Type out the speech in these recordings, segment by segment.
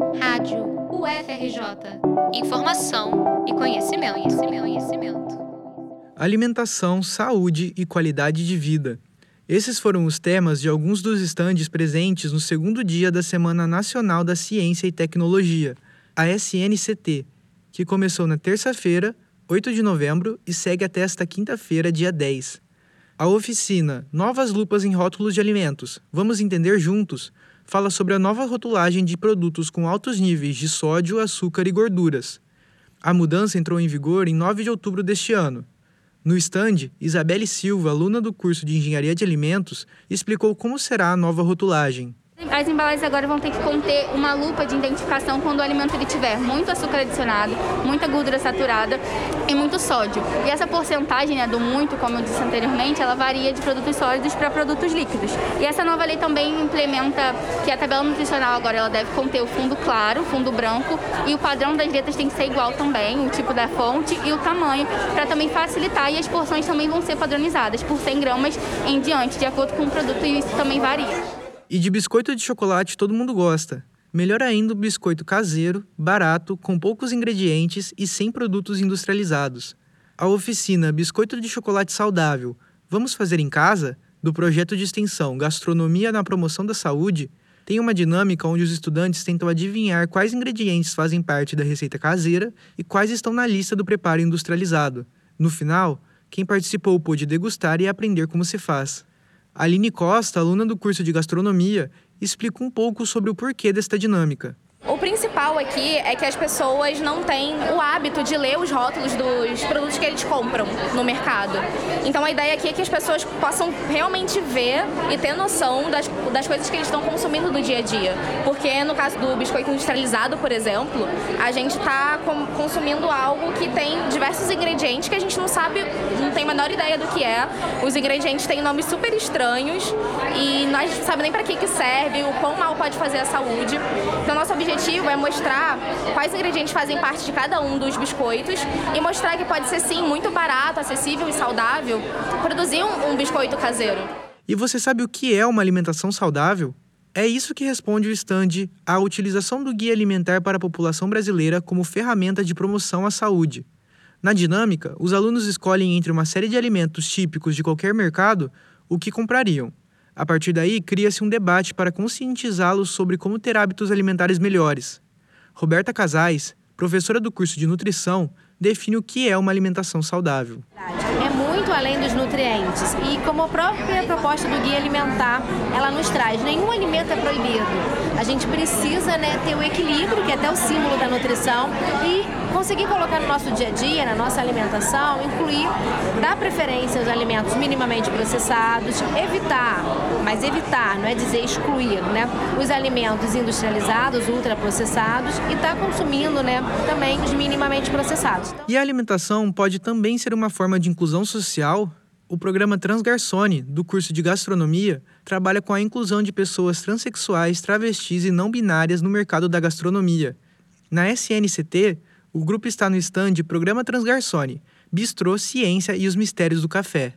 Rádio UFRJ. Informação e conhecimento, conhecimento, conhecimento. Alimentação, saúde e qualidade de vida. Esses foram os temas de alguns dos estandes presentes no segundo dia da Semana Nacional da Ciência e Tecnologia, a SNCT, que começou na terça-feira, 8 de novembro, e segue até esta quinta-feira, dia 10. A oficina Novas Lupas em Rótulos de Alimentos Vamos Entender Juntos fala sobre a nova rotulagem de produtos com altos níveis de sódio, açúcar e gorduras. A mudança entrou em vigor em 9 de outubro deste ano. No stand, Isabelle Silva, aluna do curso de Engenharia de Alimentos, explicou como será a nova rotulagem. As embalagens agora vão ter que conter uma lupa de identificação quando o alimento ele tiver muito açúcar adicionado, muita gordura saturada e muito sódio. E essa porcentagem né, do muito, como eu disse anteriormente, ela varia de produtos sólidos para produtos líquidos. E essa nova lei também implementa que a tabela nutricional agora ela deve conter o fundo claro, fundo branco e o padrão das letras tem que ser igual também, o tipo da fonte e o tamanho, para também facilitar e as porções também vão ser padronizadas por 100 gramas em diante, de acordo com o produto e isso também varia. E de biscoito de chocolate todo mundo gosta. Melhor ainda o biscoito caseiro, barato, com poucos ingredientes e sem produtos industrializados. A oficina Biscoito de Chocolate Saudável Vamos Fazer em Casa, do projeto de extensão Gastronomia na Promoção da Saúde, tem uma dinâmica onde os estudantes tentam adivinhar quais ingredientes fazem parte da receita caseira e quais estão na lista do preparo industrializado. No final, quem participou pôde degustar e aprender como se faz. Aline Costa, aluna do curso de gastronomia, explica um pouco sobre o porquê desta dinâmica. O principal aqui é que as pessoas não têm o hábito de ler os rótulos dos produtos que eles compram no mercado. Então a ideia aqui é que as pessoas possam realmente ver e ter noção das, das coisas que eles estão consumindo no dia a dia. Porque no caso do biscoito industrializado, por exemplo, a gente está consumindo algo que tem diversos ingredientes que a gente não sabe, não tem a menor ideia do que é. Os ingredientes têm nomes super estranhos e nós não sabemos nem para que, que serve, o quão mal pode fazer a saúde. Então nosso objetivo é mostrar quais ingredientes fazem parte de cada um dos biscoitos e mostrar que pode ser sim muito barato, acessível e saudável produzir um, um biscoito caseiro. E você sabe o que é uma alimentação saudável? É isso que responde o stand à utilização do guia alimentar para a população brasileira como ferramenta de promoção à saúde. Na dinâmica, os alunos escolhem entre uma série de alimentos típicos de qualquer mercado o que comprariam. A partir daí, cria-se um debate para conscientizá-los sobre como ter hábitos alimentares melhores. Roberta Casais, professora do curso de nutrição, define o que é uma alimentação saudável. É muito além dos nutrientes e como a própria proposta do guia alimentar, ela nos traz, nenhum alimento é proibido. A gente precisa né, ter o equilíbrio, que é até o símbolo da nutrição, e conseguir colocar no nosso dia a dia, na nossa alimentação, incluir, dar preferência aos alimentos minimamente processados, evitar, mas evitar, não é dizer excluir, né? Os alimentos industrializados, ultraprocessados e estar tá consumindo, né, também os minimamente processados. E a alimentação pode também ser uma forma de inclusão social? O programa Transgarçone, do curso de gastronomia, trabalha com a inclusão de pessoas transexuais, travestis e não binárias no mercado da gastronomia. Na SNCT, o grupo está no stand Programa Transgarçone, Bistrô, Ciência e os Mistérios do Café.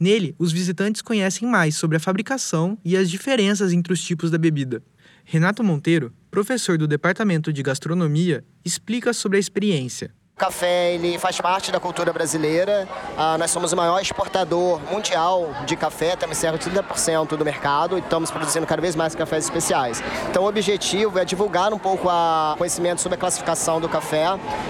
Nele, os visitantes conhecem mais sobre a fabricação e as diferenças entre os tipos da bebida. Renato Monteiro, professor do Departamento de Gastronomia, explica sobre a experiência. O café ele faz parte da cultura brasileira. Ah, nós somos o maior exportador mundial de café, temos cerca de 30% do mercado e estamos produzindo cada vez mais cafés especiais. Então o objetivo é divulgar um pouco o conhecimento sobre a classificação do café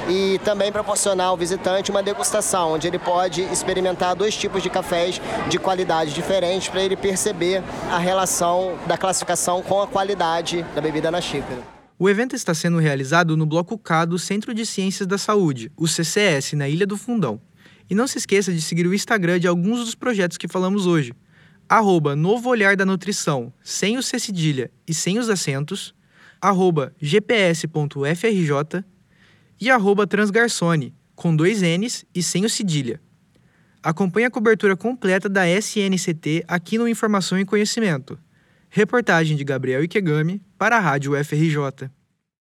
e também proporcionar ao visitante uma degustação, onde ele pode experimentar dois tipos de cafés de qualidade diferentes para ele perceber a relação da classificação com a qualidade da bebida na xícara. O evento está sendo realizado no Bloco K do Centro de Ciências da Saúde, o CCS, na Ilha do Fundão. E não se esqueça de seguir o Instagram de alguns dos projetos que falamos hoje. Arroba Novo Olhar da Nutrição, sem o C cedilha e sem os acentos, arroba gps.frj e arroba Transgarçone, com dois N's e sem o cedilha. Acompanhe a cobertura completa da SNCT aqui no Informação e Conhecimento. Reportagem de Gabriel Ikegami para a Rádio FRJ.